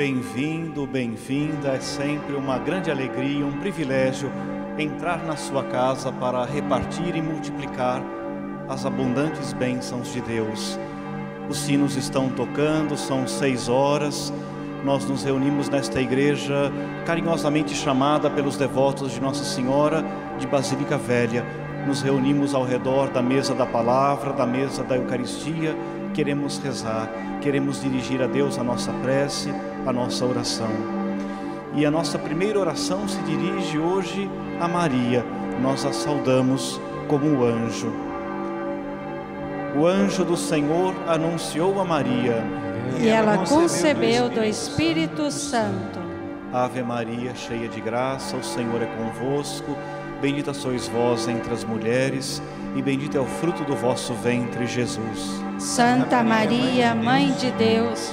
Bem-vindo, bem-vinda. É sempre uma grande alegria, um privilégio entrar na sua casa para repartir e multiplicar as abundantes bênçãos de Deus. Os sinos estão tocando, são seis horas. Nós nos reunimos nesta igreja carinhosamente chamada pelos devotos de Nossa Senhora de Basílica Velha. Nos reunimos ao redor da mesa da palavra, da mesa da Eucaristia. Queremos rezar, queremos dirigir a Deus a nossa prece, a nossa oração. E a nossa primeira oração se dirige hoje a Maria. Nós a saudamos como um anjo. O anjo do Senhor anunciou a Maria. E ela concebeu do Espírito Santo. Ave Maria, cheia de graça, o Senhor é convosco. Bendita sois vós entre as mulheres, e bendito é o fruto do vosso ventre, Jesus. Santa Maria, Mãe de Deus,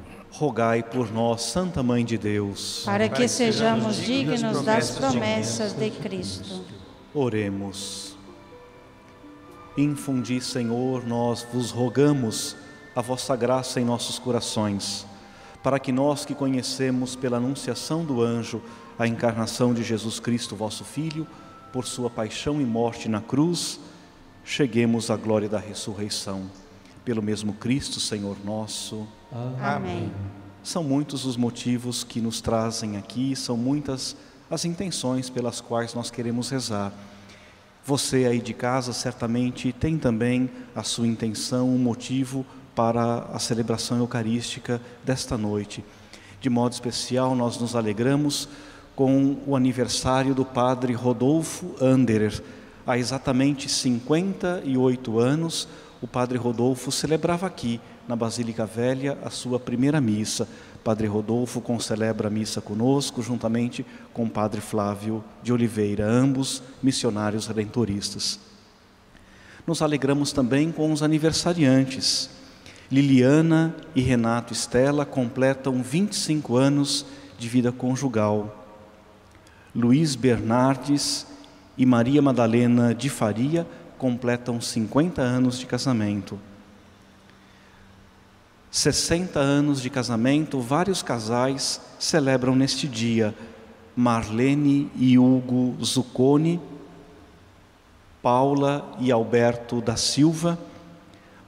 Rogai por nós, Santa Mãe de Deus, para que sejamos dignos das promessas de Cristo. Oremos. Infundi, Senhor, nós vos rogamos a vossa graça em nossos corações, para que nós que conhecemos pela anunciação do anjo a encarnação de Jesus Cristo, vosso Filho, por sua paixão e morte na cruz, cheguemos à glória da ressurreição. Pelo mesmo Cristo, Senhor nosso. Amém. São muitos os motivos que nos trazem aqui, são muitas as intenções pelas quais nós queremos rezar. Você aí de casa certamente tem também a sua intenção, um motivo para a celebração eucarística desta noite. De modo especial, nós nos alegramos com o aniversário do padre Rodolfo Anderer. Há exatamente 58 anos, o padre Rodolfo celebrava aqui, na Basílica Velha, a sua primeira missa. Padre Rodolfo concelebra a missa conosco, juntamente com o Padre Flávio de Oliveira, ambos missionários redentoristas. Nos alegramos também com os aniversariantes. Liliana e Renato Estela completam 25 anos de vida conjugal. Luiz Bernardes e Maria Madalena de Faria completam 50 anos de casamento. 60 anos de casamento, vários casais celebram neste dia. Marlene e Hugo Zucconi, Paula e Alberto da Silva,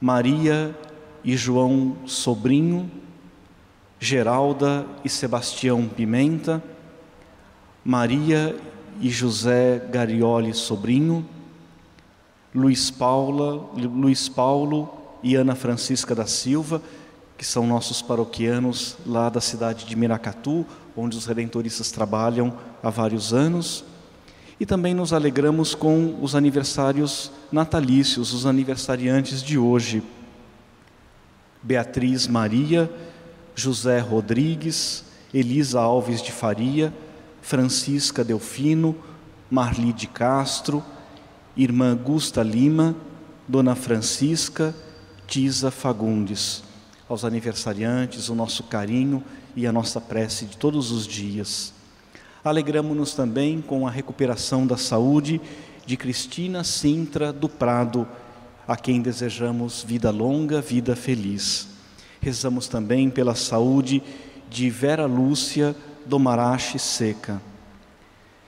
Maria e João Sobrinho, Geralda e Sebastião Pimenta, Maria e José Garioli Sobrinho, Luiz Paula, Luiz Paulo e Ana Francisca da Silva, que são nossos paroquianos lá da cidade de Miracatu, onde os redentoristas trabalham há vários anos. E também nos alegramos com os aniversários natalícios, os aniversariantes de hoje. Beatriz Maria, José Rodrigues, Elisa Alves de Faria, Francisca Delfino, Marli de Castro, Irmã Gusta Lima, Dona Francisca, Tisa Fagundes aos aniversariantes, o nosso carinho e a nossa prece de todos os dias. Alegramos-nos também com a recuperação da saúde de Cristina Sintra do Prado, a quem desejamos vida longa, vida feliz. Rezamos também pela saúde de Vera Lúcia do Marache Seca.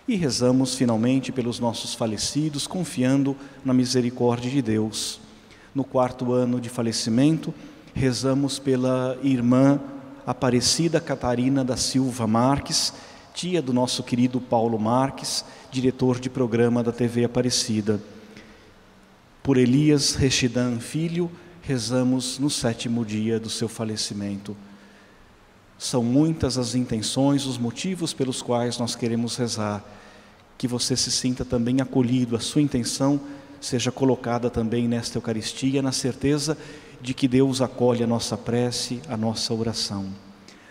E rezamos finalmente pelos nossos falecidos, confiando na misericórdia de Deus. No quarto ano de falecimento, rezamos pela irmã Aparecida Catarina da Silva Marques, tia do nosso querido Paulo Marques, diretor de programa da TV Aparecida. Por Elias Rechidan Filho, rezamos no sétimo dia do seu falecimento. São muitas as intenções, os motivos pelos quais nós queremos rezar. Que você se sinta também acolhido, a sua intenção seja colocada também nesta Eucaristia, na certeza de que Deus acolhe a nossa prece, a nossa oração.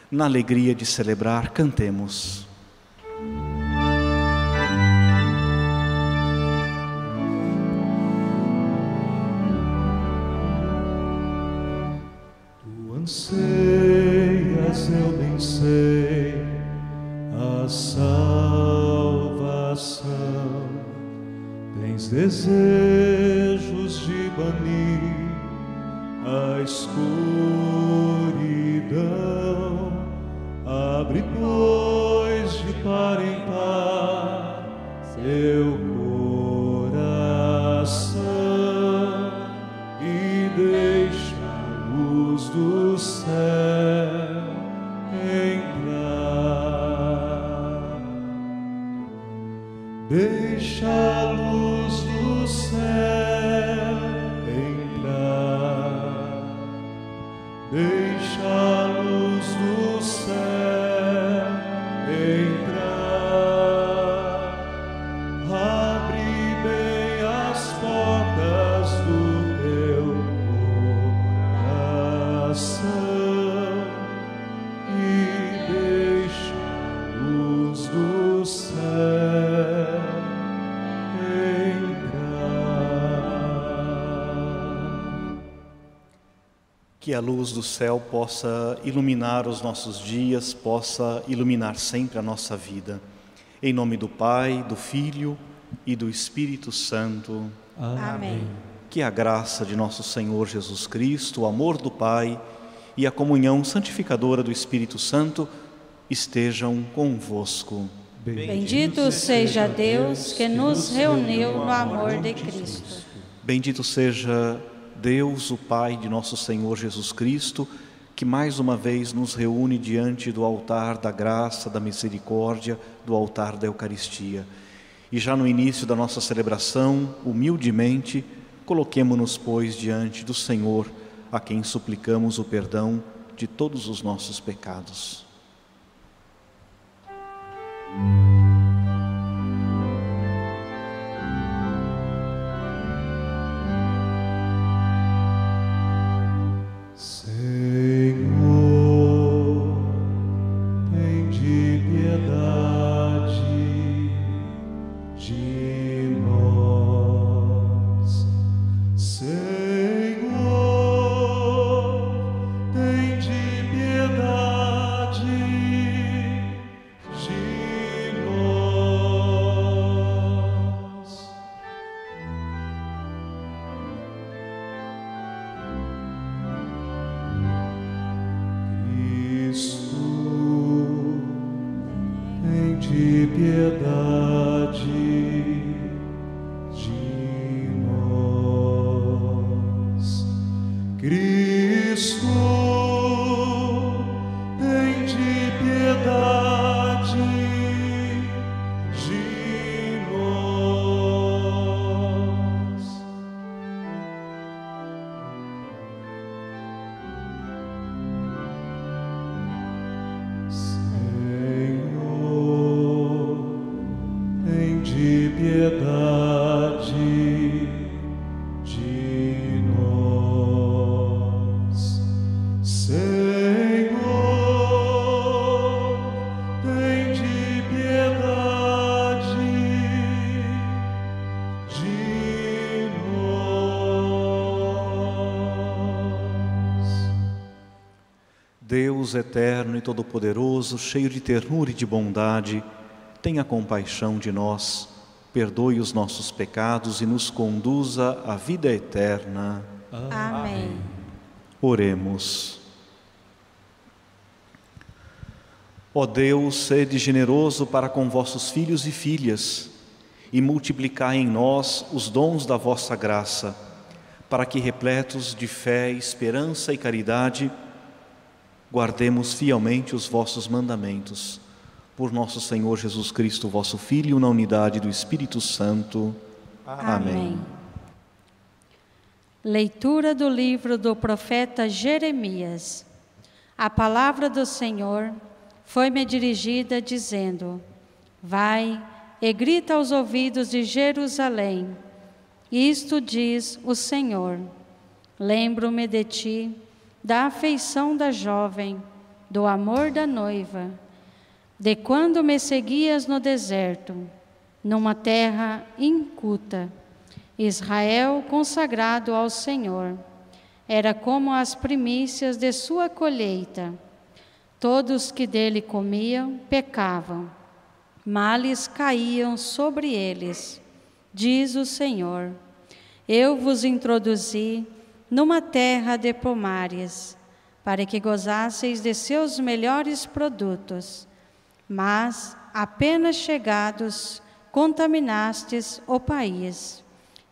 Na alegria de celebrar, cantemos. Luz do céu possa iluminar os nossos dias, possa iluminar sempre a nossa vida. Em nome do Pai, do Filho e do Espírito Santo. Amém. Que a graça de nosso Senhor Jesus Cristo, o amor do Pai e a comunhão santificadora do Espírito Santo estejam convosco. Bendito seja Deus que nos reuniu no amor de Cristo. Bendito seja Deus, o Pai de nosso Senhor Jesus Cristo, que mais uma vez nos reúne diante do altar da graça, da misericórdia, do altar da Eucaristia. E já no início da nossa celebração, humildemente, coloquemo-nos, pois, diante do Senhor, a quem suplicamos o perdão de todos os nossos pecados. Deus eterno e todo-poderoso, cheio de ternura e de bondade, tenha compaixão de nós, perdoe os nossos pecados e nos conduza à vida eterna. Amém. Oremos. Ó Deus, sede generoso para com vossos filhos e filhas, e multiplicai em nós os dons da vossa graça, para que, repletos de fé, esperança e caridade, guardemos fielmente os vossos mandamentos. Por nosso Senhor Jesus Cristo, vosso Filho, na unidade do Espírito Santo. Amém. Amém. Leitura do livro do profeta Jeremias. A palavra do Senhor foi-me dirigida, dizendo: Vai e grita aos ouvidos de Jerusalém. Isto diz o Senhor: Lembro-me de ti, da afeição da jovem, do amor da noiva de quando me seguias no deserto, numa terra inculta, Israel consagrado ao Senhor, era como as primícias de sua colheita. Todos que dele comiam pecavam, males caíam sobre eles. Diz o Senhor: Eu vos introduzi numa terra de pomares, para que gozasseis de seus melhores produtos mas, apenas chegados, contaminastes o país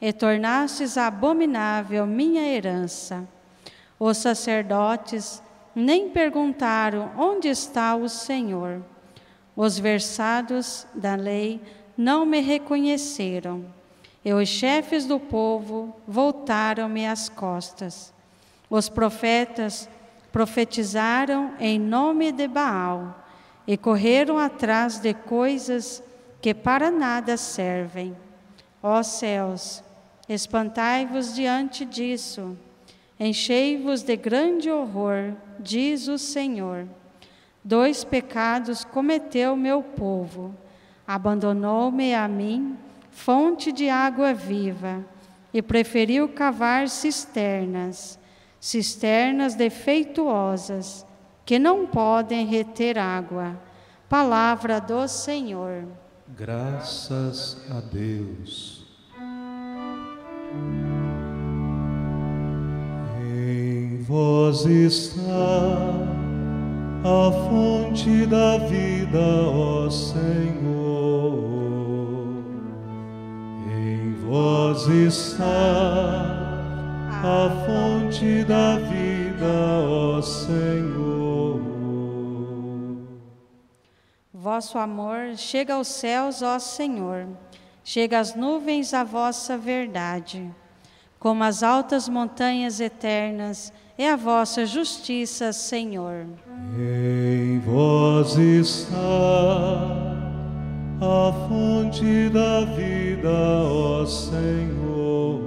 e tornastes abominável minha herança. Os sacerdotes nem perguntaram onde está o Senhor. Os versados da lei não me reconheceram. E os chefes do povo voltaram-me as costas. Os profetas profetizaram em nome de Baal e correram atrás de coisas que para nada servem. Ó céus, espantai-vos diante disso, enchei-vos de grande horror, diz o Senhor. Dois pecados cometeu meu povo: abandonou-me a mim, fonte de água viva, e preferiu cavar cisternas, cisternas defeituosas que não podem reter água. Palavra do Senhor. Graças a Deus. Em vós está a fonte da vida, ó Senhor. Vós está a fonte da vida, ó Senhor. Vosso amor chega aos céus, ó Senhor, chega às nuvens a vossa verdade. Como as altas montanhas eternas é a vossa justiça, Senhor. Em vós está a fonte da vida, ó Senhor.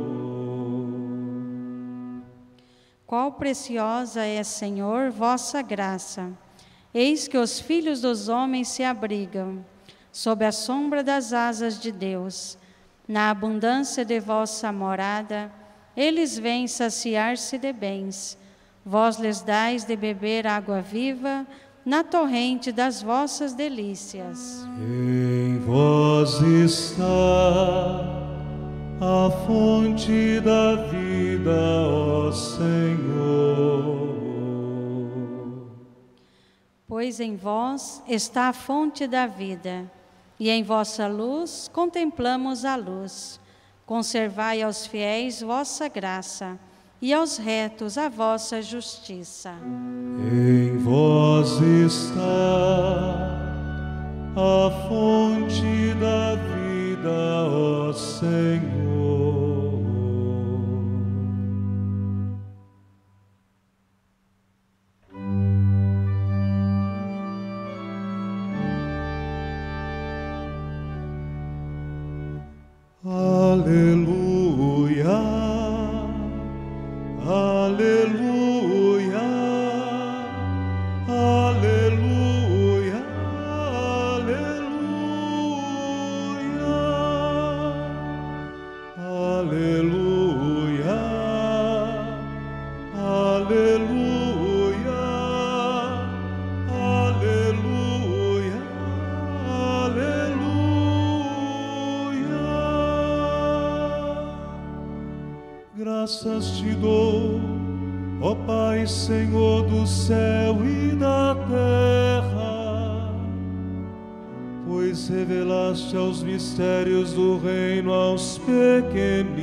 Qual preciosa é, Senhor, vossa graça Eis que os filhos dos homens se abrigam sob a sombra das asas de Deus. Na abundância de vossa morada, eles vêm saciar-se de bens. Vós lhes dais de beber água viva na torrente das vossas delícias. Em vós está a fonte da vida, ó Senhor. Pois em vós está a fonte da vida, e em vossa luz contemplamos a luz. Conservai aos fiéis vossa graça, e aos retos a vossa justiça. Em vós está a fonte da vida, ó Senhor. graças mistérios do reino aos pequeninos,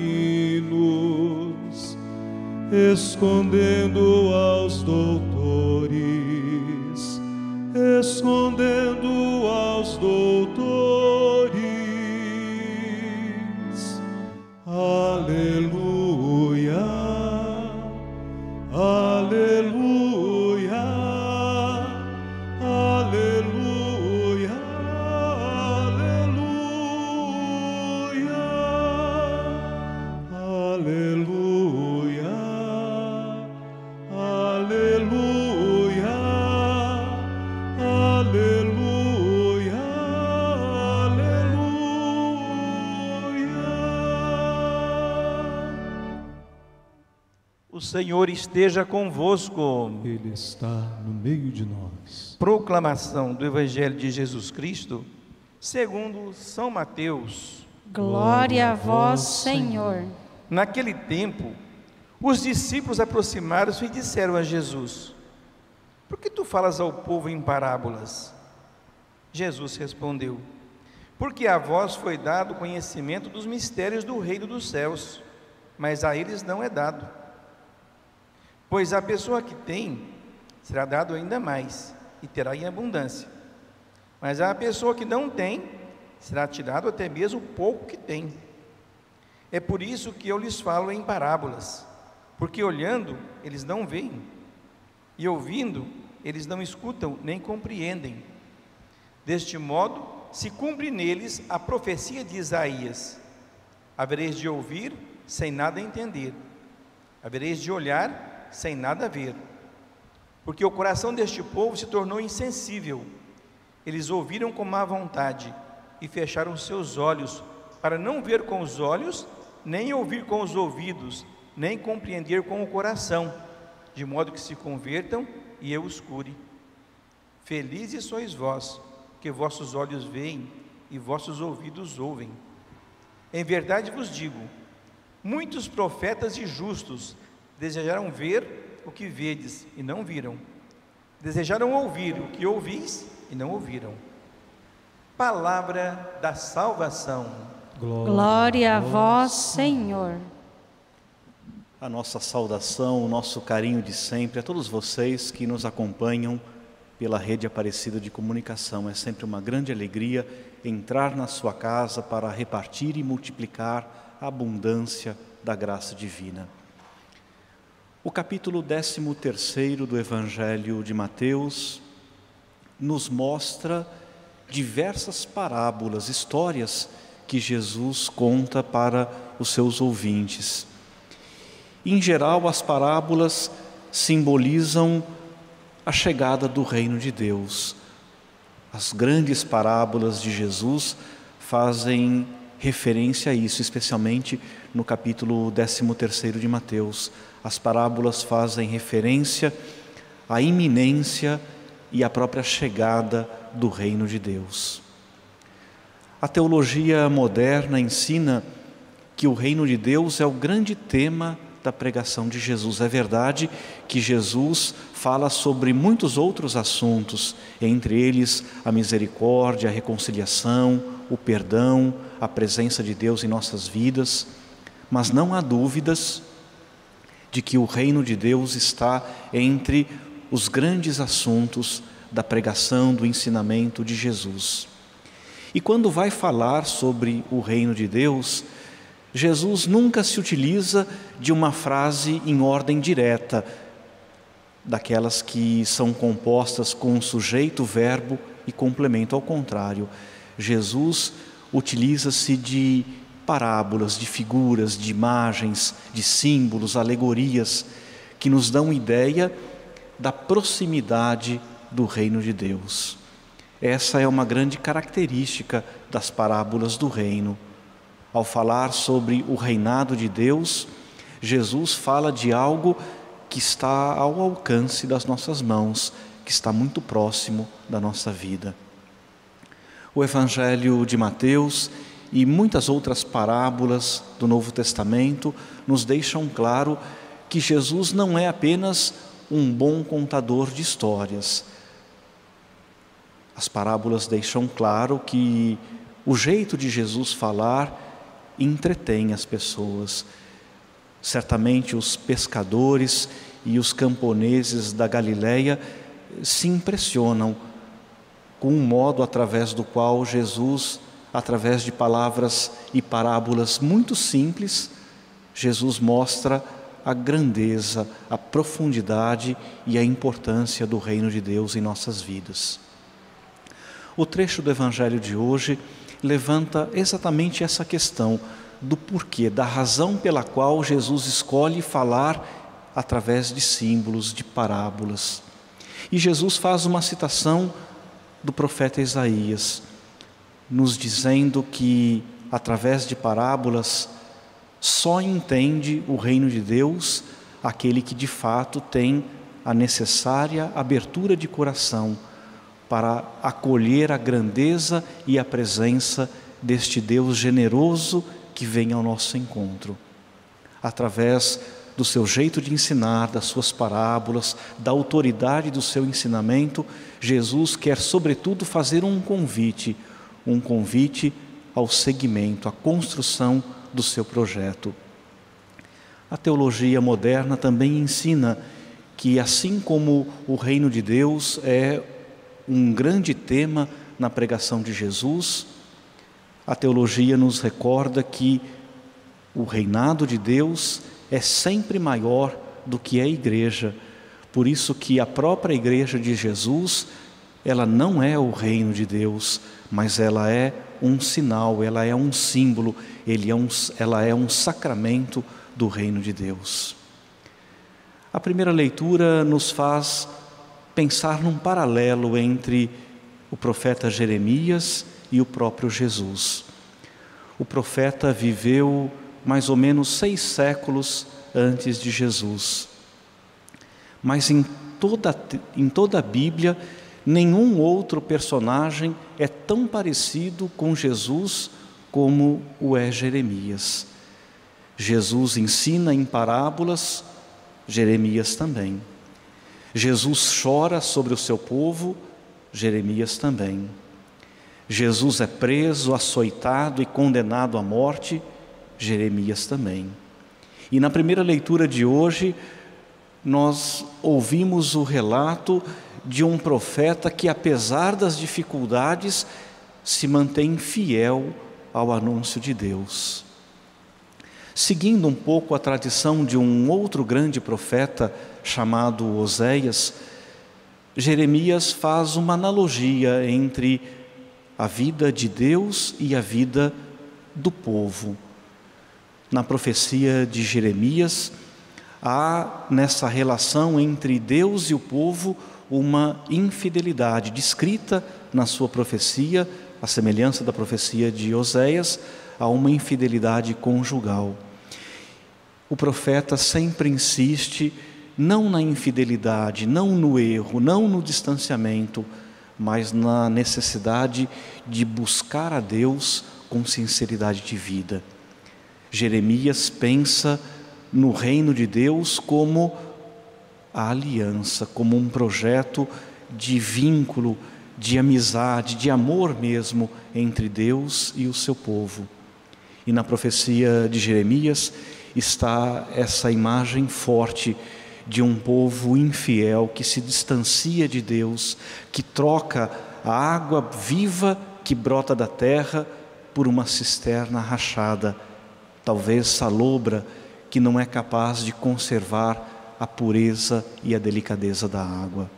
escondendo aos Senhor esteja convosco. Ele está no meio de nós. Proclamação do Evangelho de Jesus Cristo, segundo São Mateus. Glória a vós, Senhor. Naquele tempo, os discípulos aproximaram-se e disseram a Jesus: Por que tu falas ao povo em parábolas? Jesus respondeu: Porque a vós foi dado conhecimento dos mistérios do reino dos céus, mas a eles não é dado. Pois a pessoa que tem, será dado ainda mais, e terá em abundância. Mas a pessoa que não tem, será tirado até mesmo o pouco que tem. É por isso que eu lhes falo em parábolas, porque olhando eles não veem, e ouvindo eles não escutam nem compreendem. Deste modo, se cumpre neles a profecia de Isaías: havereis de ouvir sem nada entender, havereis de olhar sem nada ver. Porque o coração deste povo se tornou insensível. Eles ouviram com má vontade e fecharam seus olhos para não ver com os olhos, nem ouvir com os ouvidos, nem compreender com o coração, de modo que se convertam e eu os cure. Felizes sois vós, que vossos olhos veem e vossos ouvidos ouvem. Em verdade vos digo: muitos profetas e justos desejaram ver o que vedes e não viram, desejaram ouvir o que ouvis e não ouviram. Palavra da salvação. Glória a vós, Senhor. A nossa saudação, o nosso carinho de sempre a todos vocês que nos acompanham pela rede Aparecida de Comunicação. É sempre uma grande alegria entrar na sua casa para repartir e multiplicar a abundância da graça divina. O capítulo 13 do Evangelho de Mateus nos mostra diversas parábolas, histórias que Jesus conta para os seus ouvintes. Em geral, as parábolas simbolizam a chegada do reino de Deus. As grandes parábolas de Jesus fazem referência a isso, especialmente no capítulo 13 de Mateus. As parábolas fazem referência à iminência e à própria chegada do reino de Deus. A teologia moderna ensina que o reino de Deus é o grande tema da pregação de Jesus. É verdade que Jesus fala sobre muitos outros assuntos, entre eles a misericórdia, a reconciliação, o perdão, a presença de Deus em nossas vidas, mas não há dúvidas de que o reino de Deus está entre os grandes assuntos da pregação, do ensinamento de Jesus. E quando vai falar sobre o reino de Deus, Jesus nunca se utiliza de uma frase em ordem direta, daquelas que são compostas com sujeito, verbo e complemento. Ao contrário, Jesus utiliza-se de parábolas, de figuras, de imagens, de símbolos, alegorias, que nos dão ideia da proximidade do reino de Deus. Essa é uma grande característica das parábolas do reino. Ao falar sobre o reinado de Deus, Jesus fala de algo que está ao alcance das nossas mãos, que está muito próximo da nossa vida. O Evangelho de Mateus e muitas outras parábolas do Novo Testamento nos deixam claro que Jesus não é apenas um bom contador de histórias. As parábolas deixam claro que o jeito de Jesus falar entretém as pessoas. Certamente os pescadores e os camponeses da Galileia se impressionam com um modo através do qual Jesus, através de palavras e parábolas muito simples, Jesus mostra a grandeza, a profundidade e a importância do reino de Deus em nossas vidas. O trecho do Evangelho de hoje levanta exatamente essa questão do porquê, da razão pela qual Jesus escolhe falar através de símbolos, de parábolas. E Jesus faz uma citação do profeta Isaías, nos dizendo que através de parábolas só entende o reino de Deus aquele que de fato tem a necessária abertura de coração para acolher a grandeza e a presença deste Deus generoso que vem ao nosso encontro. Através do seu jeito de ensinar, das suas parábolas, da autoridade do seu ensinamento, Jesus quer, sobretudo, fazer um convite, um convite ao seguimento, à construção do seu projeto. A teologia moderna também ensina que, assim como o reino de Deus é um grande tema na pregação de Jesus, a teologia nos recorda que o reinado de Deus é sempre maior do que a igreja. Por isso que a própria igreja de Jesus, ela não é o reino de Deus, mas ela é um sinal, ela é um símbolo, ele é um, ela é um sacramento do reino de Deus. A primeira leitura nos faz pensar num paralelo entre o profeta Jeremias e o próprio Jesus. O profeta viveu mais ou menos seis séculos antes de Jesus. Mas em toda, em toda a Bíblia, nenhum outro personagem é tão parecido com Jesus como o é Jeremias. Jesus ensina em parábolas, Jeremias também. Jesus chora sobre o seu povo, Jeremias também. Jesus é preso, açoitado e condenado à morte, Jeremias também. E na primeira leitura de hoje, nós ouvimos o relato de um profeta que, apesar das dificuldades, se mantém fiel ao anúncio de Deus. Seguindo um pouco a tradição de um outro grande profeta chamado Oséias, Jeremias faz uma analogia entre a vida de Deus e a vida do povo. Na profecia de Jeremias, há nessa relação entre Deus e o povo uma infidelidade descrita na sua profecia, a semelhança da profecia de Oséias, a uma infidelidade conjugal. O profeta sempre insiste não na infidelidade, não no erro, não no distanciamento, mas na necessidade de buscar a Deus com sinceridade de vida. Jeremias pensa no reino de Deus como a aliança, como um projeto de vínculo, de amizade, de amor mesmo entre Deus e o seu povo. E na profecia de Jeremias está essa imagem forte de um povo infiel que se distancia de Deus, que troca a água viva que brota da terra por uma cisterna rachada, talvez salobra, que não é capaz de conservar a pureza e a delicadeza da água.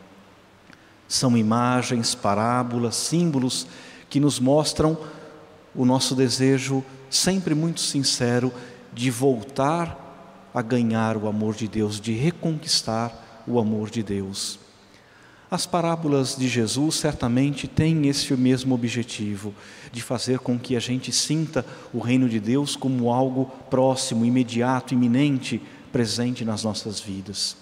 São imagens, parábolas, símbolos que nos mostram o nosso desejo sempre muito sincero de voltar a ganhar o amor de Deus, de reconquistar o amor de Deus. As parábolas de Jesus certamente têm esse mesmo objetivo, de fazer com que a gente sinta o reino de Deus como algo próximo, imediato, iminente, presente nas nossas vidas.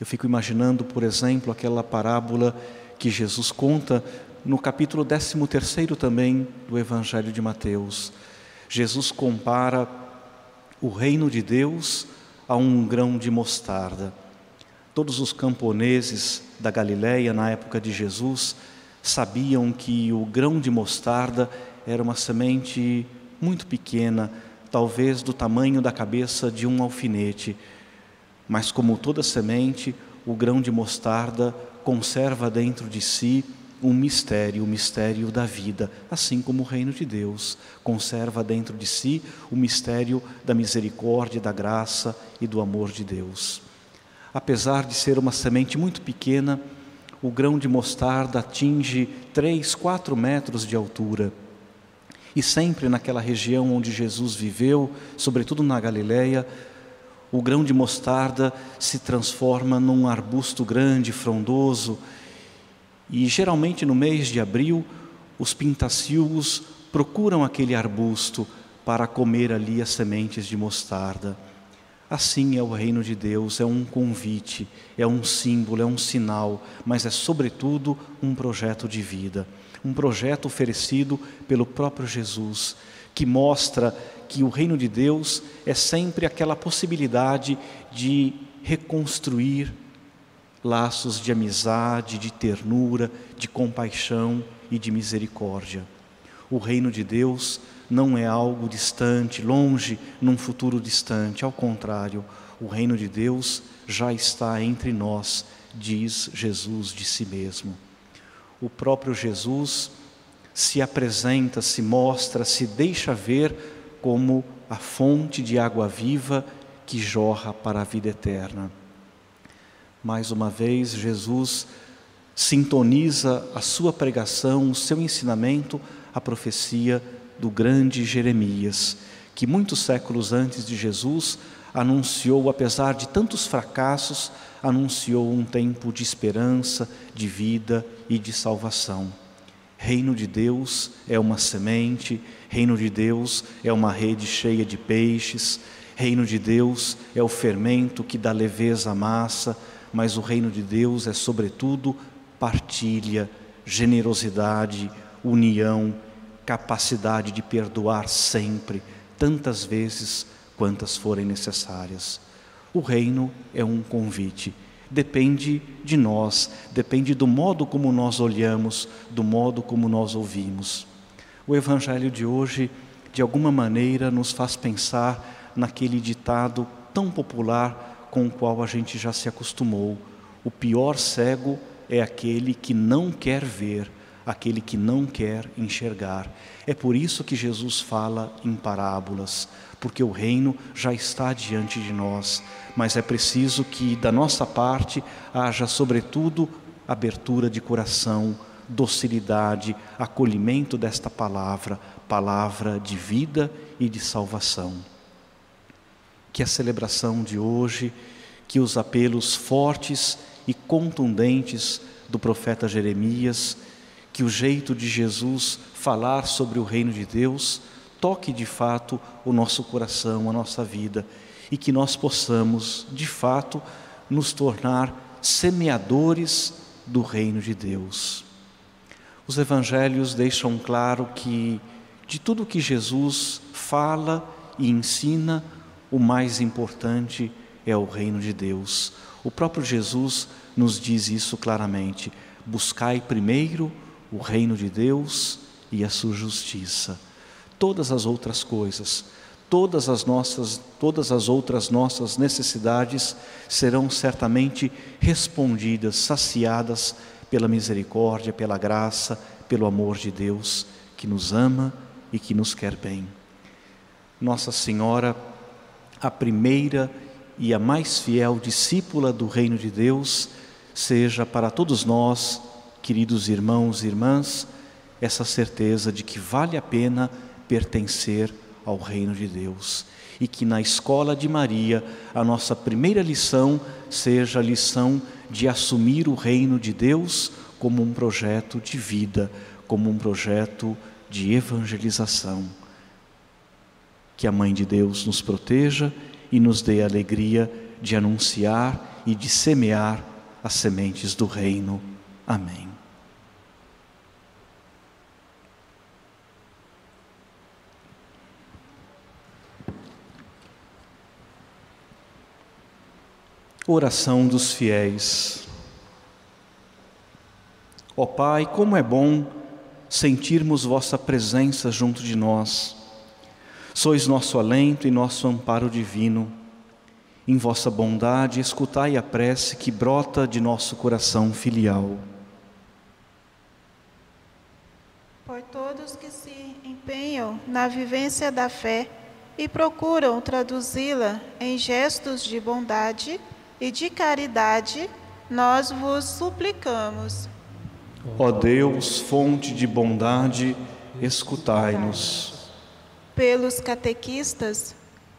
Eu fico imaginando, por exemplo, aquela parábola que Jesus conta no capítulo 13 também do Evangelho de Mateus. Jesus compara o reino de Deus a um grão de mostarda. Todos os camponeses da Galiléia na época de Jesus sabiam que o grão de mostarda era uma semente muito pequena, talvez do tamanho da cabeça de um alfinete. Mas como toda semente, o grão de mostarda conserva dentro de si um mistério, o mistério da vida, assim como o reino de Deus conserva dentro de si o mistério da misericórdia, da graça e do amor de Deus. Apesar de ser uma semente muito pequena, o grão de mostarda atinge 3, 4 metros de altura. E sempre naquela região onde Jesus viveu, sobretudo na Galileia, o grão de mostarda se transforma num arbusto grande, frondoso, e geralmente no mês de abril, os pintacilgos procuram aquele arbusto para comer ali as sementes de mostarda. Assim é o reino de Deus, é um convite, é um símbolo, é um sinal, mas é sobretudo um projeto de vida, um projeto oferecido pelo próprio Jesus, que mostra que o reino de Deus é sempre aquela possibilidade de reconstruir laços de amizade, de ternura, de compaixão e de misericórdia. O reino de Deus não é algo distante, longe, num futuro distante, ao contrário, o reino de Deus já está entre nós, diz Jesus de si mesmo. O próprio Jesus se apresenta, se mostra, se deixa ver como a fonte de água viva que jorra para a vida eterna. Mais uma vez, Jesus sintoniza a sua pregação, o seu ensinamento, a profecia do grande Jeremias, que muitos séculos antes de Jesus anunciou, apesar de tantos fracassos, anunciou um tempo de esperança, de vida e de salvação. Reino de Deus é uma semente, reino de Deus é uma rede cheia de peixes, reino de Deus é o fermento que dá leveza à massa, mas o reino de Deus é, sobretudo, partilha, generosidade, união, capacidade de perdoar sempre, tantas vezes quantas forem necessárias. O reino é um convite, depende de nós, depende do modo como nós olhamos, do modo como nós ouvimos. O evangelho de hoje, de alguma maneira, nos faz pensar naquele ditado tão popular com o qual a gente já se acostumou. O pior cego é aquele que não quer ver, aquele que não quer enxergar. É por isso que Jesus fala em parábolas, porque o reino já está diante de nós, mas é preciso que da nossa parte haja, sobretudo, abertura de coração, docilidade, acolhimento desta palavra, palavra de vida e de salvação. Que a celebração de hoje, que os apelos fortes e contundentes do profeta Jeremias, que o jeito de Jesus falar sobre o reino de Deus toque de fato o nosso coração, a nossa vida e que nós possamos de fato nos tornar semeadores do reino de Deus. Os evangelhos deixam claro que de tudo que Jesus fala e ensina, o mais importante é o reino de Deus. O próprio Jesus nos diz isso claramente: buscai primeiro o reino de Deus e a sua justiça. Todas as outras coisas, todas as nossas, todas as outras nossas necessidades serão certamente respondidas, saciadas pela misericórdia, pela graça, pelo amor de Deus que nos ama e que nos quer bem. Nossa Senhora a primeira e a mais fiel discípula do reino de Deus, seja para todos nós, queridos irmãos e irmãs, essa certeza de que vale a pena pertencer ao reino de Deus e que na escola de Maria a nossa primeira lição seja a lição de assumir o reino de Deus como um projeto de vida, como um projeto de evangelização. Que a Mãe de Deus nos proteja e nos dê a alegria de anunciar e de semear as sementes do Reino. Amém. Oração dos fiéis. Ó oh Pai, como é bom sentirmos vossa presença junto de nós. Sois nosso alento e nosso amparo divino. Em vossa bondade, escutai a prece que brota de nosso coração filial. Por todos que se empenham na vivência da fé e procuram traduzi-la em gestos de bondade, e de caridade, nós vos suplicamos. Ó Deus, fonte de bondade, escutai-nos. Pelos catequistas,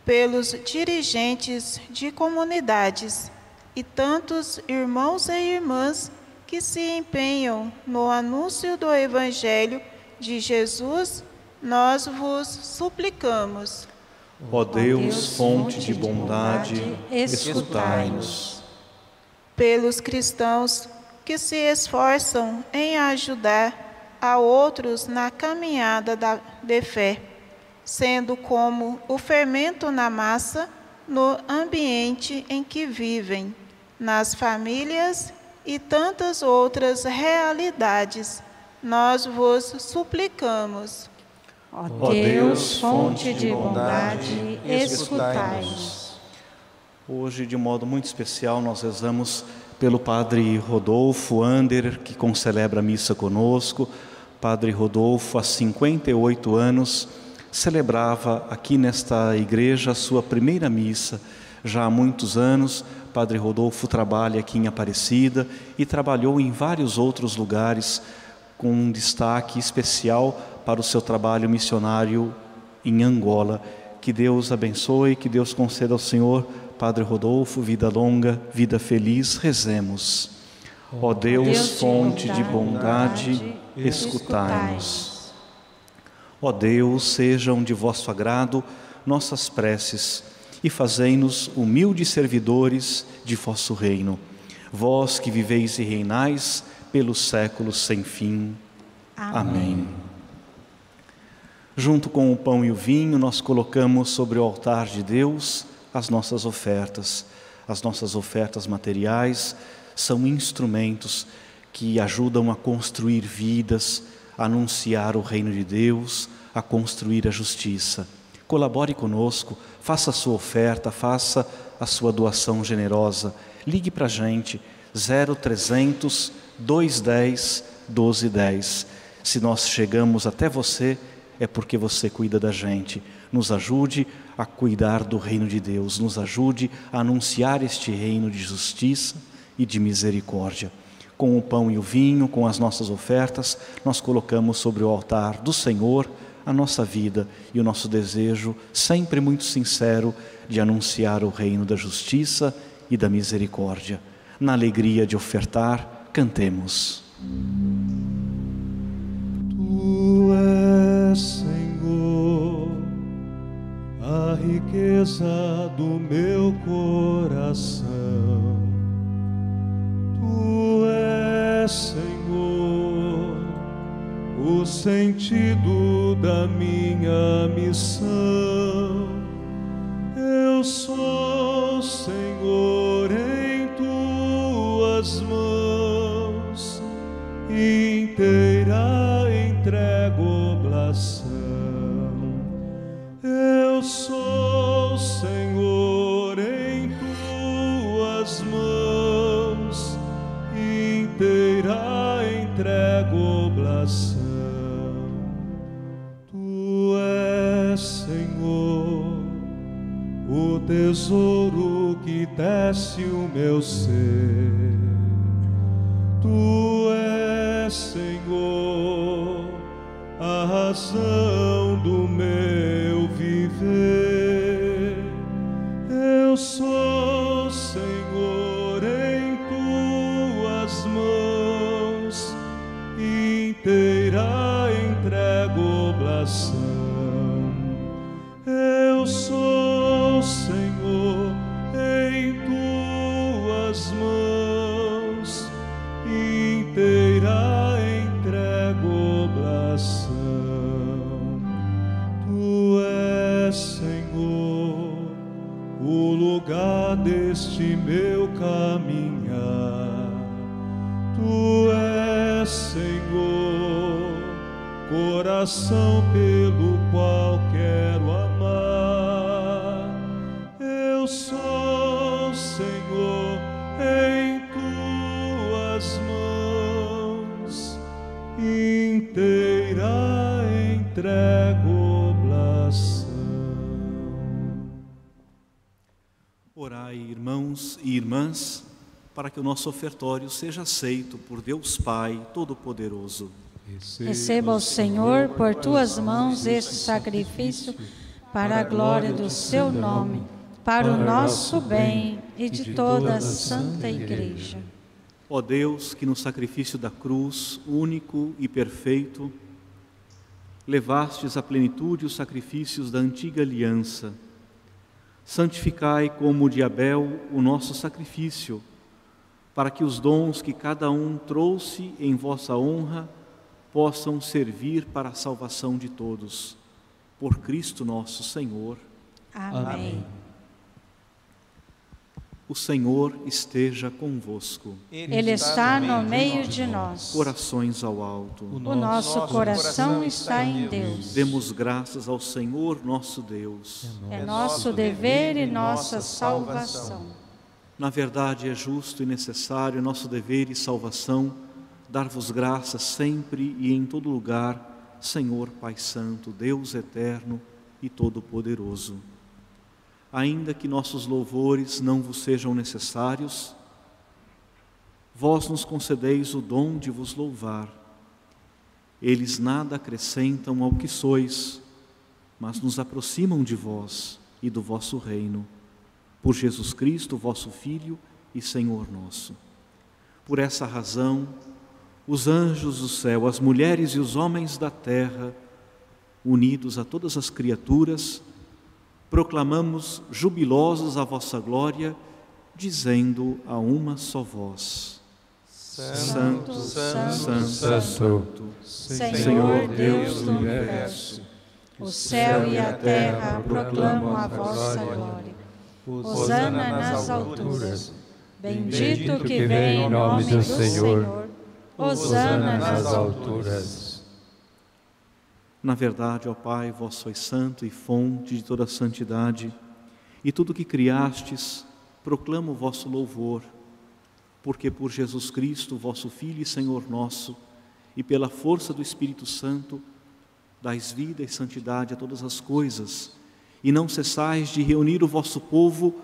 pelos dirigentes de comunidades e tantos irmãos e irmãs que se empenham no anúncio do Evangelho de Jesus, nós vos suplicamos. Ó Deus, fonte de bondade, escutai-nos. Pelos cristãos que se esforçam em ajudar a outros na caminhada da, de fé, sendo como o fermento na massa no ambiente em que vivem, nas famílias e tantas outras realidades, nós vos suplicamos. Ó Deus, fonte de bondade, escutai-nos. Hoje, de modo muito especial, nós rezamos pelo Padre Rodolfo Ander, que concelebra a missa conosco. Padre Rodolfo, há 58 anos, celebrava aqui nesta igreja a sua primeira missa. Já há muitos anos, Padre Rodolfo trabalha aqui em Aparecida e trabalhou em vários outros lugares, com um destaque especial para o seu trabalho missionário em Angola. Que Deus abençoe, que Deus conceda ao Senhor, Padre Rodolfo, vida longa, vida feliz. Rezemos. Ó Deus, Deus fonte de bondade, escutai-nos. Ó Deus, sejam de vosso agrado nossas preces e fazei-nos humildes servidores de vosso reino. Vós que viveis e reinais pelos séculos sem fim. Amém. Amém. Junto com o pão e o vinho, nós colocamos sobre o altar de Deus as nossas ofertas. As nossas ofertas materiais são instrumentos que ajudam a construir vidas, a anunciar o reino de Deus, a construir a justiça. Colabore conosco, faça a sua oferta, faça a sua doação generosa. Ligue para a gente, 0300 210 1210. Se nós chegamos até você, é porque você cuida da gente. Nos ajude a cuidar do reino de Deus, nos ajude a anunciar este reino de justiça e de misericórdia. Com o pão e o vinho, com as nossas ofertas, nós colocamos sobre o altar do Senhor a nossa vida e o nosso desejo, sempre muito sincero, de anunciar o reino da justiça e da misericórdia. Na alegria de ofertar, cantemos. Tu és, Senhor, a riqueza do meu coração. Tu és, Senhor, o sentido da minha missão. Eu sou, Senhor, em tuas mãos, inteira entrego. Eu sou, Senhor, em tuas mãos, inteira entrego oblação. tesouro que desce o meu ser. Tu és, Senhor, a razão do meu para que o nosso ofertório seja aceito por Deus Pai Todo-Poderoso. Receba o Senhor por tuas mãos este sacrifício para a glória do seu nome, para o nosso bem e de toda a santa igreja. Ó Deus, que no sacrifício da cruz, único e perfeito, levastes à plenitude os sacrifícios da antiga aliança, santificai como o de Abel o nosso sacrifício, para que os dons que cada um trouxe em vossa honra possam servir para a salvação de todos. Por Cristo nosso Senhor. Amém. Amém. O Senhor esteja convosco. Ele está no meio de nós. Corações ao alto. O nosso coração está em Deus. Demos graças ao Senhor nosso Deus. É nosso dever e nossa salvação. Na verdade, é justo e necessário nosso dever e salvação dar-vos graças sempre e em todo lugar, Senhor Pai Santo, Deus eterno e todo-poderoso ainda que nossos louvores não vos sejam necessários, vós nos concedeis o dom de vos louvar. Eles nada acrescentam ao que sois, mas nos aproximam de vós e do vosso reino, por Jesus Cristo, vosso Filho e Senhor nosso. Por essa razão, os anjos do céu, as mulheres e os homens da terra, unidos a todas as criaturas, proclamamos jubilosos a vossa glória, dizendo a uma só voz: Santo, Santo, Santo, Santo, Senhor Deus do universo. O céu e a terra proclamam a vossa glória. Hosana nas alturas. Bendito que vem em nome do Senhor. Hosana nas alturas. Na verdade, ó Pai, vós sois santo e fonte de toda santidade, e tudo que criastes proclama o vosso louvor, porque por Jesus Cristo, vosso Filho e Senhor nosso, e pela força do Espírito Santo, dais vida e santidade a todas as coisas, e não cessais de reunir o vosso povo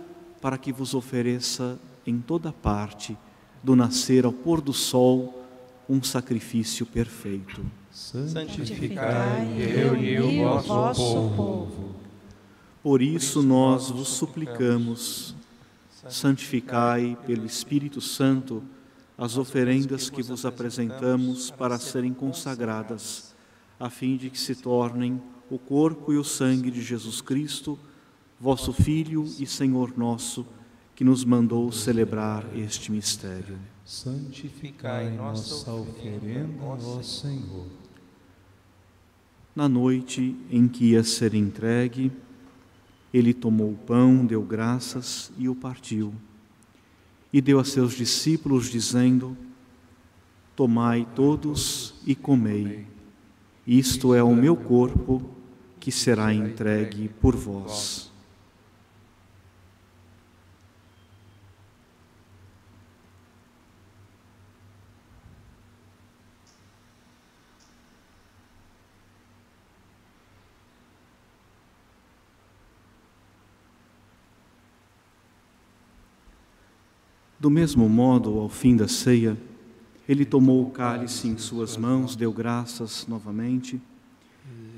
para que vos ofereça em toda parte, do nascer ao pôr do sol, um sacrifício perfeito. Santificai e reuni o vosso povo. Por isso nós vos suplicamos, santificai pelo Espírito Santo as oferendas que vos apresentamos para serem consagradas, a fim de que se tornem o corpo e o sangue de Jesus Cristo, vosso Filho e Senhor nosso, que nos mandou celebrar este mistério. Santificai nossa oferenda, ó Senhor. Na noite em que ia ser entregue, ele tomou o pão, deu graças e o partiu. E deu a seus discípulos, dizendo: Tomai todos e comei. Isto é o meu corpo que será entregue por vós. Do mesmo modo, ao fim da ceia, ele tomou o cálice em suas mãos, deu graças novamente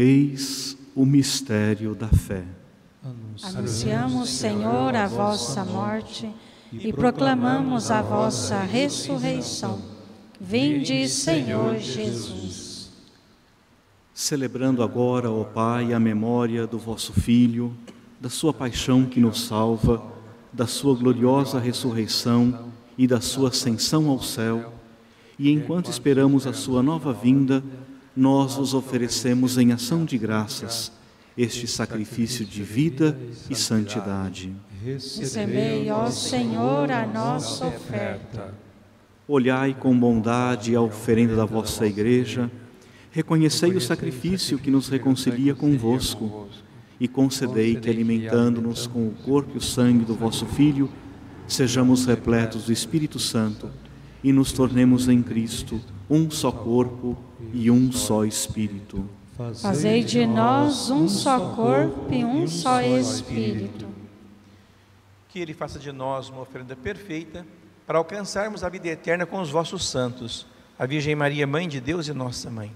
Eis o mistério da fé. Anunciamos, Senhor, a vossa morte e proclamamos a vossa ressurreição. Vinde, Senhor Jesus. Celebrando agora, ó Pai, a memória do vosso Filho, da sua paixão que nos salva, da sua gloriosa ressurreição e da sua ascensão ao céu, E enquanto esperamos a sua nova vinda, nós vos oferecemos em ação de graças este sacrifício de vida e santidade. Recebei, ó Senhor, a nossa oferta. Olhai com bondade a oferenda da vossa igreja, reconhecei o sacrifício que nos reconcilia convosco e concedei que, alimentando-nos com o corpo e o sangue do vosso Filho, sejamos repletos do Espírito Santo e nos tornemos em Cristo um só corpo e um só Espírito. Fazei de nós um só corpo e um só Espírito. Que Ele faça de nós uma oferenda perfeita para alcançarmos a vida eterna com os vossos santos, a Virgem Maria, Mãe de Deus e nossa Mãe,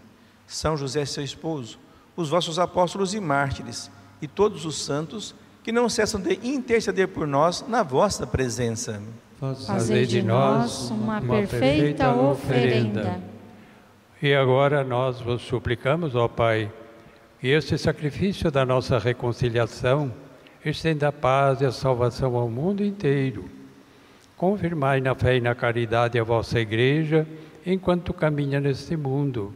São José, seu esposo, os vossos apóstolos e mártires, e todos os santos que não cessam de interceder por nós na vossa presença. Fazei de nós uma perfeita oferenda. E agora nós vos suplicamos, ó Pai, que este sacrifício da nossa reconciliação estenda a paz e a salvação ao mundo inteiro. Confirmai na fé e na caridade a vossa Igreja enquanto caminha neste mundo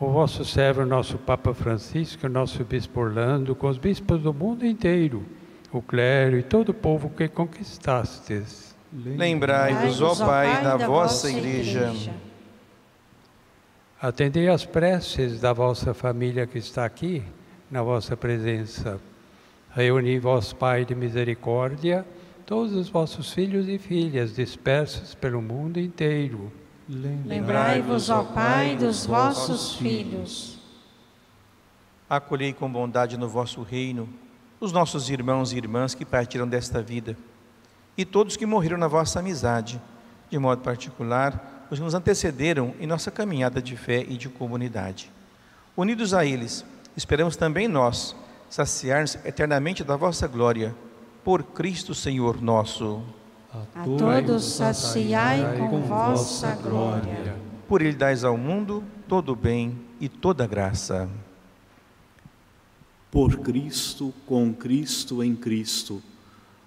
o vosso servo, nosso Papa Francisco, nosso Bispo Orlando, com os bispos do mundo inteiro, o clero e todo o povo que conquistastes. Lembrai-vos, ó Pai, da vossa igreja. Atendei as preces da vossa família que está aqui, na vossa presença. Reuni vós, Pai de misericórdia, todos os vossos filhos e filhas dispersos pelo mundo inteiro Lembrai-vos, ó Pai, dos vossos filhos. Acolhei com bondade no vosso reino os nossos irmãos e irmãs que partiram desta vida e todos que morreram na vossa amizade, de modo particular os que nos antecederam em nossa caminhada de fé e de comunidade. Unidos a eles, esperamos também nós saciar-nos eternamente da vossa glória, por Cristo Senhor nosso. A todos saciai com vossa glória. Por ele dais ao mundo todo o bem e toda a graça. Por Cristo, com Cristo, em Cristo,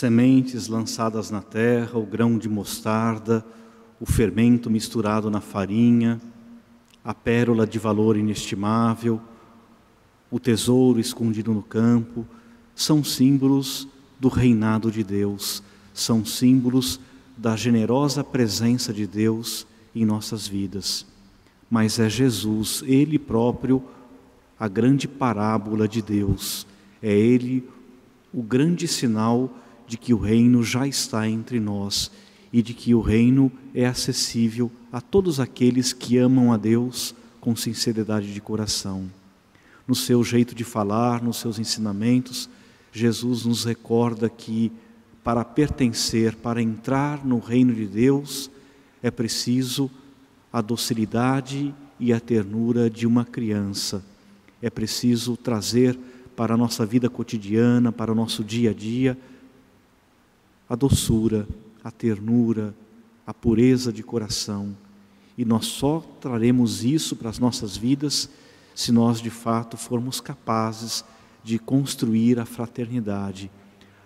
Sementes lançadas na terra, o grão de mostarda, o fermento misturado na farinha, a pérola de valor inestimável, o tesouro escondido no campo, são símbolos do reinado de Deus, são símbolos da generosa presença de Deus em nossas vidas. Mas é Jesus, Ele próprio, a grande parábola de Deus, é Ele o grande sinal de que o reino já está entre nós e de que o reino é acessível a todos aqueles que amam a Deus com sinceridade de coração. No seu jeito de falar, nos seus ensinamentos, Jesus nos recorda que para pertencer, para entrar no reino de Deus, é preciso a docilidade e a ternura de uma criança. É preciso trazer para a nossa vida cotidiana, para o nosso dia a dia, a doçura, a ternura, a pureza de coração. E nós só traremos isso para as nossas vidas se nós de fato formos capazes de construir a fraternidade.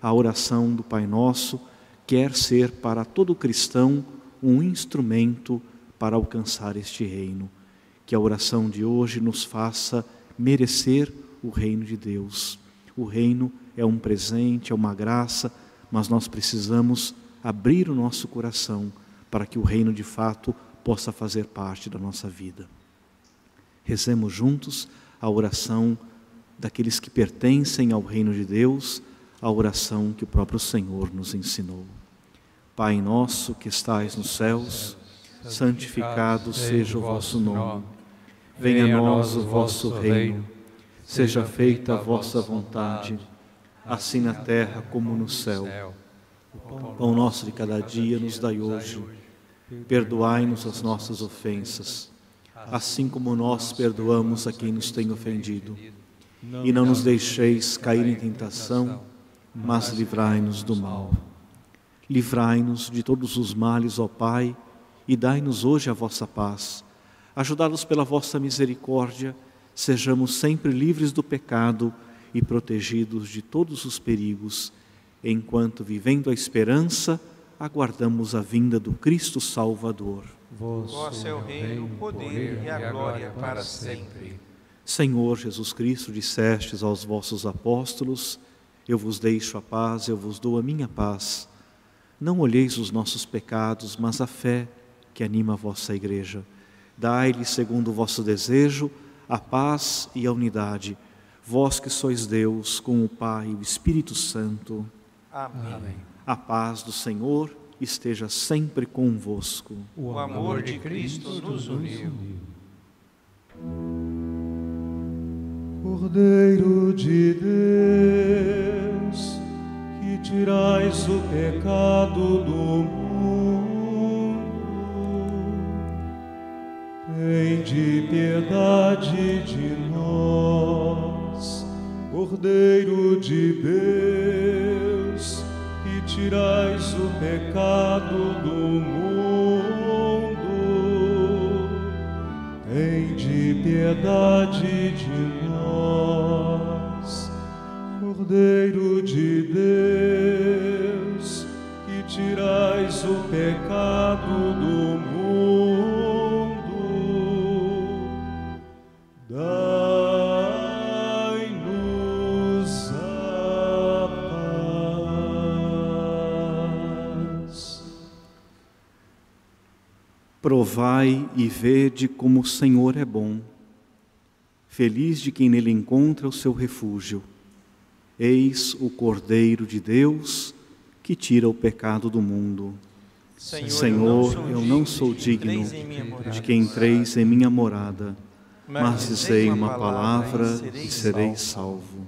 A oração do Pai Nosso quer ser para todo cristão um instrumento para alcançar este reino. Que a oração de hoje nos faça merecer o reino de Deus. O reino é um presente, é uma graça mas nós precisamos abrir o nosso coração para que o reino de fato possa fazer parte da nossa vida. Rezemos juntos a oração daqueles que pertencem ao reino de Deus, a oração que o próprio Senhor nos ensinou. Pai nosso que estais nos céus, santificado seja o vosso nome. Venha a nós o vosso reino seja feita a vossa vontade, assim na terra como no céu. O pão nosso de cada dia nos dai hoje. Perdoai-nos as nossas ofensas, assim como nós perdoamos a quem nos tem ofendido. E não nos deixeis cair em tentação, mas livrai-nos do mal. Livrai-nos de todos os males, ó Pai, e dai-nos hoje a vossa paz. Ajudados pela vossa misericórdia, sejamos sempre livres do pecado e protegidos de todos os perigos, enquanto, vivendo a esperança, aguardamos a vinda do Cristo Salvador. Vosso é o reino, o poder e a glória para sempre. Senhor Jesus Cristo, dissestes aos vossos apóstolos: Eu vos deixo a paz, eu vos dou a minha paz. Não olheis os nossos pecados, mas a fé que anima a vossa igreja. Dai-lhe, segundo o vosso desejo, a paz e a unidade. Vós que sois Deus, com o Pai e o Espírito Santo. Amém. A paz do Senhor esteja sempre convosco. O amor de Cristo nos uniu. Cordeiro de Deus, que tirais o pecado do mundo, de piedade de nós. Cordeiro de Deus, que tirais o pecado do mundo, de piedade de nós, Cordeiro de Deus, que tirais o pecado do mundo, Provai e vede como o Senhor é bom. Feliz de quem nele encontra o seu refúgio. Eis o Cordeiro de Deus que tira o pecado do mundo. Senhor, eu não sou digno de que entreis em minha morada, mas dizei uma palavra e serei salvo.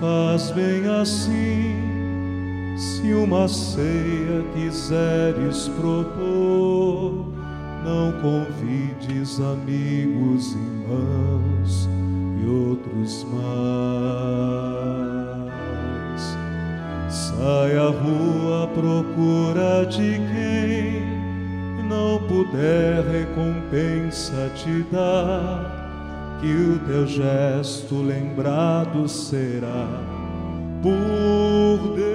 Faz bem assim, se uma ceia quiseres propor. Não convides amigos, irmãos e outros mais. Sai à rua à procura de quem não puder recompensa te dar, que o teu gesto lembrado será por Deus.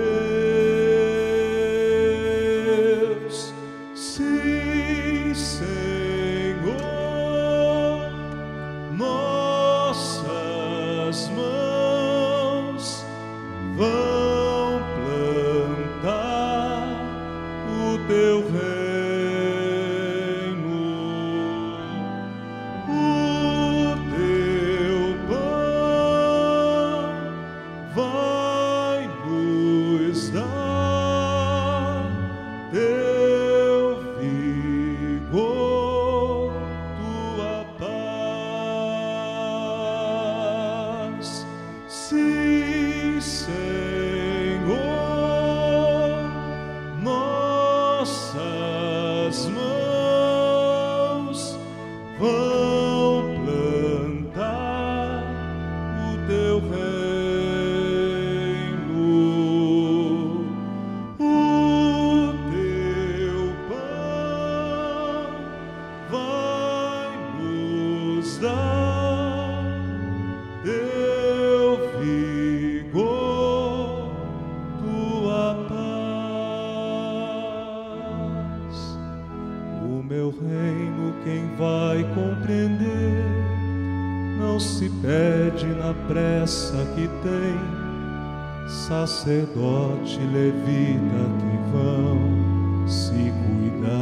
Sacerdote levita que vão se cuidar.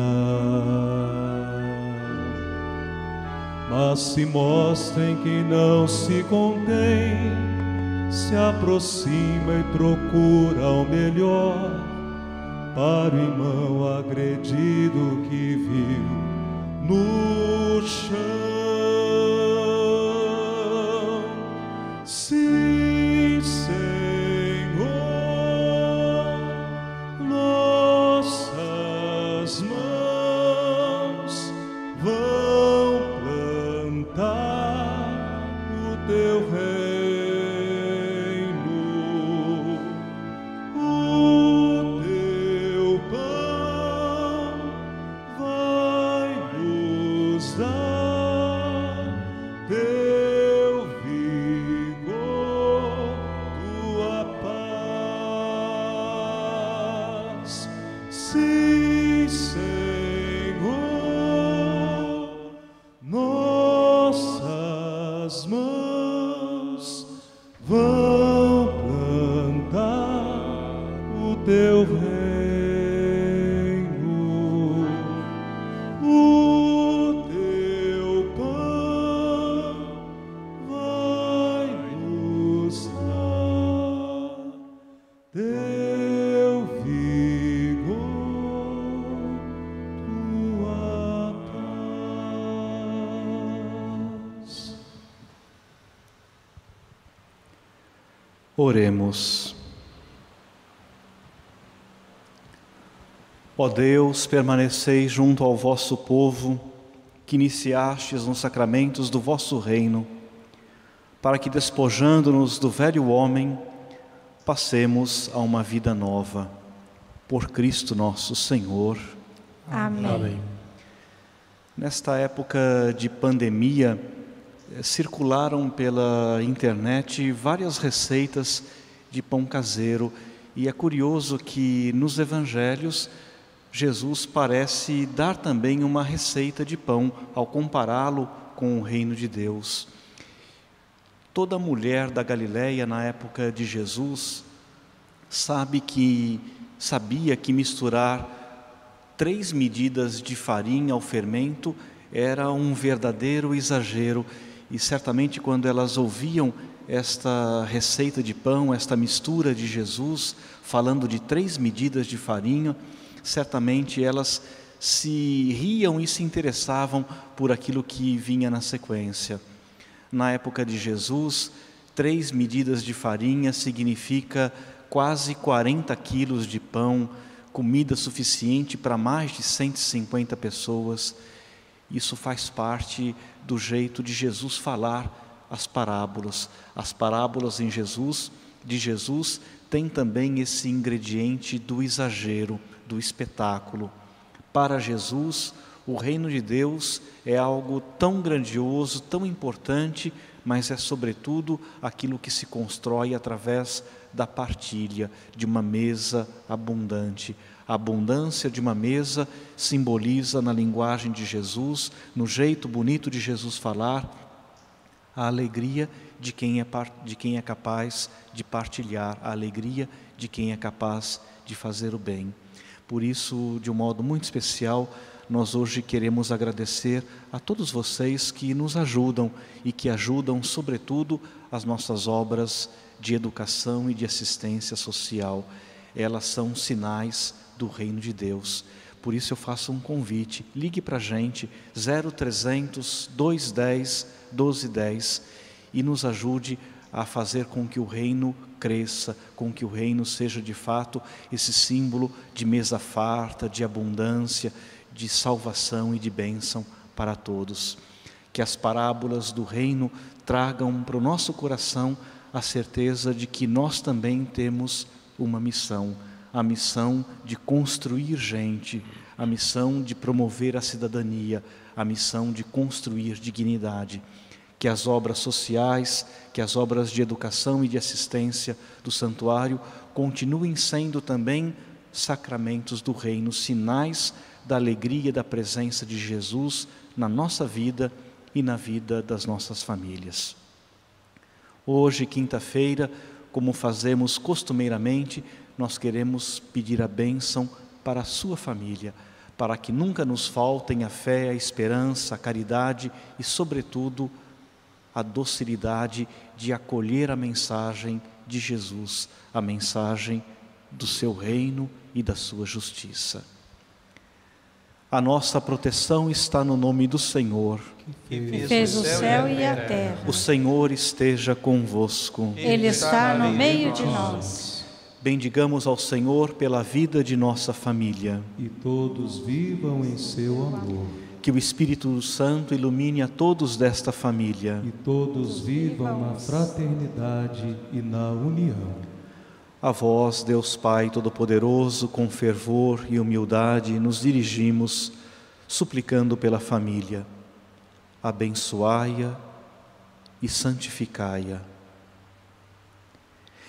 Mas se mostrem que não se contém, se aproxima e procura o melhor para o irmão agredido que viu no chão. Oremos. Ó Deus, permaneceis junto ao vosso povo, que iniciastes nos sacramentos do vosso reino, para que, despojando-nos do velho homem, passemos a uma vida nova. Por Cristo nosso Senhor. Amém. Amém. Nesta época de pandemia, circularam pela internet várias receitas de pão caseiro e é curioso que nos evangelhos Jesus parece dar também uma receita de pão ao compará-lo com o reino de Deus. Toda mulher da Galileia na época de Jesus sabe que sabia que misturar três medidas de farinha ao fermento era um verdadeiro exagero e certamente quando elas ouviam esta receita de pão, esta mistura de Jesus, falando de três medidas de farinha, certamente elas se riam e se interessavam por aquilo que vinha na sequência. Na época de Jesus, três medidas de farinha significa quase 40 quilos de pão, comida suficiente para mais de 150 pessoas. Isso faz parte do jeito de Jesus falar as parábolas. As parábolas em Jesus, de Jesus, tem também esse ingrediente do exagero, do espetáculo. Para Jesus, o reino de Deus é algo tão grandioso, tão importante, mas é sobretudo aquilo que se constrói através da partilha de uma mesa abundante. A abundância de uma mesa simboliza, na linguagem de Jesus, no jeito bonito de Jesus falar, a alegria de quem é, de quem é capaz de partilhar, a alegria de quem é capaz de fazer o bem. Por isso, de um modo muito especial, nós hoje queremos agradecer a todos vocês que nos ajudam e que ajudam, sobretudo, as nossas obras de educação e de assistência social. Elas são sinais do reino de Deus. Por isso eu faço um convite, ligue para a gente 0300 210 1210 e nos ajude a fazer com que o reino cresça, com que o reino seja de fato esse símbolo de mesa farta, de abundância, de salvação e de bênção para todos. Que as parábolas do reino tragam para o nosso coração a certeza de que nós também temos uma missão, a missão de construir gente, a missão de promover a cidadania, a missão de construir dignidade. Que as obras sociais, que as obras de educação e de assistência do santuário continuem sendo também sacramentos do reino, sinais da alegria da presença de Jesus na nossa vida e na vida das nossas famílias. Hoje, quinta-feira, como fazemos costumeiramente, nós queremos pedir a bênção para a sua família, para que nunca nos faltem a fé, a esperança, a caridade e, sobretudo, a docilidade de acolher a mensagem de Jesus, a mensagem do seu reino e da sua justiça. A nossa proteção está no nome do Senhor. Que fez o céu e a terra. O Senhor esteja convosco. Ele está no meio de nós. Bendigamos ao Senhor pela vida de nossa família. E todos vivam em seu amor. Que o Espírito Santo ilumine a todos desta família. E todos vivam na fraternidade e na união. A vós, Deus Pai Todo-Poderoso, com fervor e humildade, nos dirigimos, suplicando pela família. Abençoai-a e santificai-a.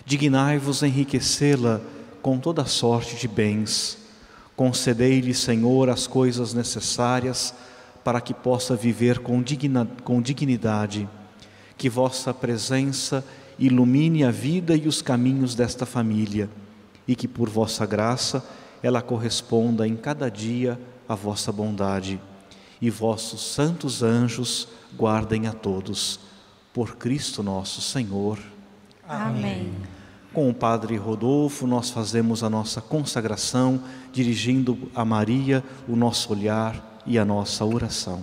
Dignai-vos enriquecê-la com toda sorte de bens. Concedei-lhe, Senhor, as coisas necessárias para que possa viver com, digna, com dignidade. Que vossa presença ilumine a vida e os caminhos desta família e que por vossa graça ela corresponda em cada dia à vossa bondade. E vossos santos anjos guardem a todos. Por Cristo nosso Senhor. Amém. Com o Padre Rodolfo, nós fazemos a nossa consagração, dirigindo a Maria o nosso olhar e a nossa oração.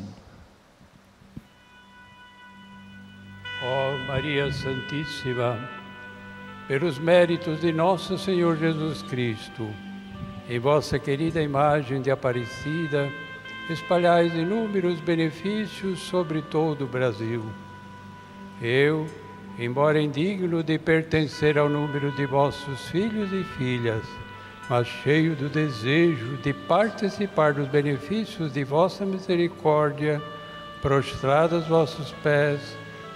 Ó Maria Santíssima, pelos méritos de nosso Senhor Jesus Cristo, em vossa querida imagem de Aparecida, espalhais inúmeros benefícios sobre todo o Brasil. Eu, embora indigno de pertencer ao número de vossos filhos e filhas, mas cheio do desejo de participar dos benefícios de vossa misericórdia, prostrado aos vossos pés,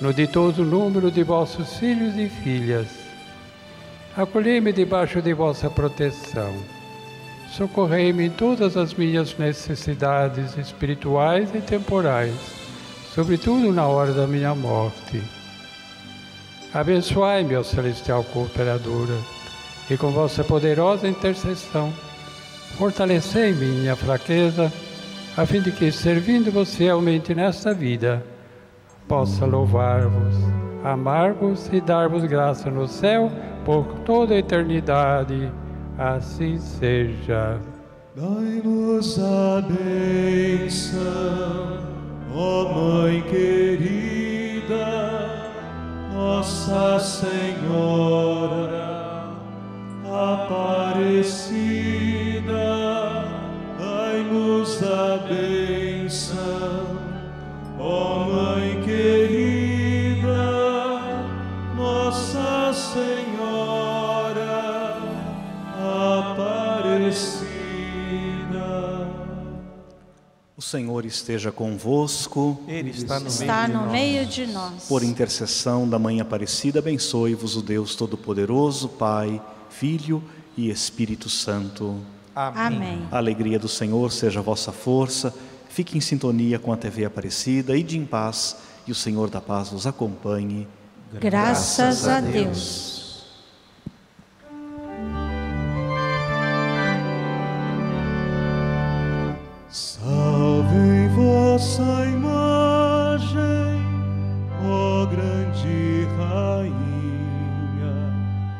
no ditoso número de vossos filhos e filhas. Acolhei-me debaixo de vossa proteção. Socorrei-me em todas as minhas necessidades espirituais e temporais, sobretudo na hora da minha morte. Abençoai-me, ó celestial cooperadora, e com vossa poderosa intercessão, fortalecei minha fraqueza, a fim de que, servindo-vos fielmente nesta vida, possa louvar-vos, amar-vos e dar-vos graça no céu por toda a eternidade. Assim seja. Dai-nos a bênção, ó Mãe querida, Nossa Senhora Aparecida, dai-nos a bênção, ó Mãe Senhor esteja convosco. Ele está no Está meio de no nós. meio de nós. Por intercessão da Mãe Aparecida, abençoe-vos o Deus Todo-Poderoso, Pai, Filho e Espírito Santo. Amém. A alegria do Senhor seja a vossa força. Fique em sintonia com a TV Aparecida e de em paz, e o Senhor da paz vos acompanhe. Graças a Deus. Salve em vossa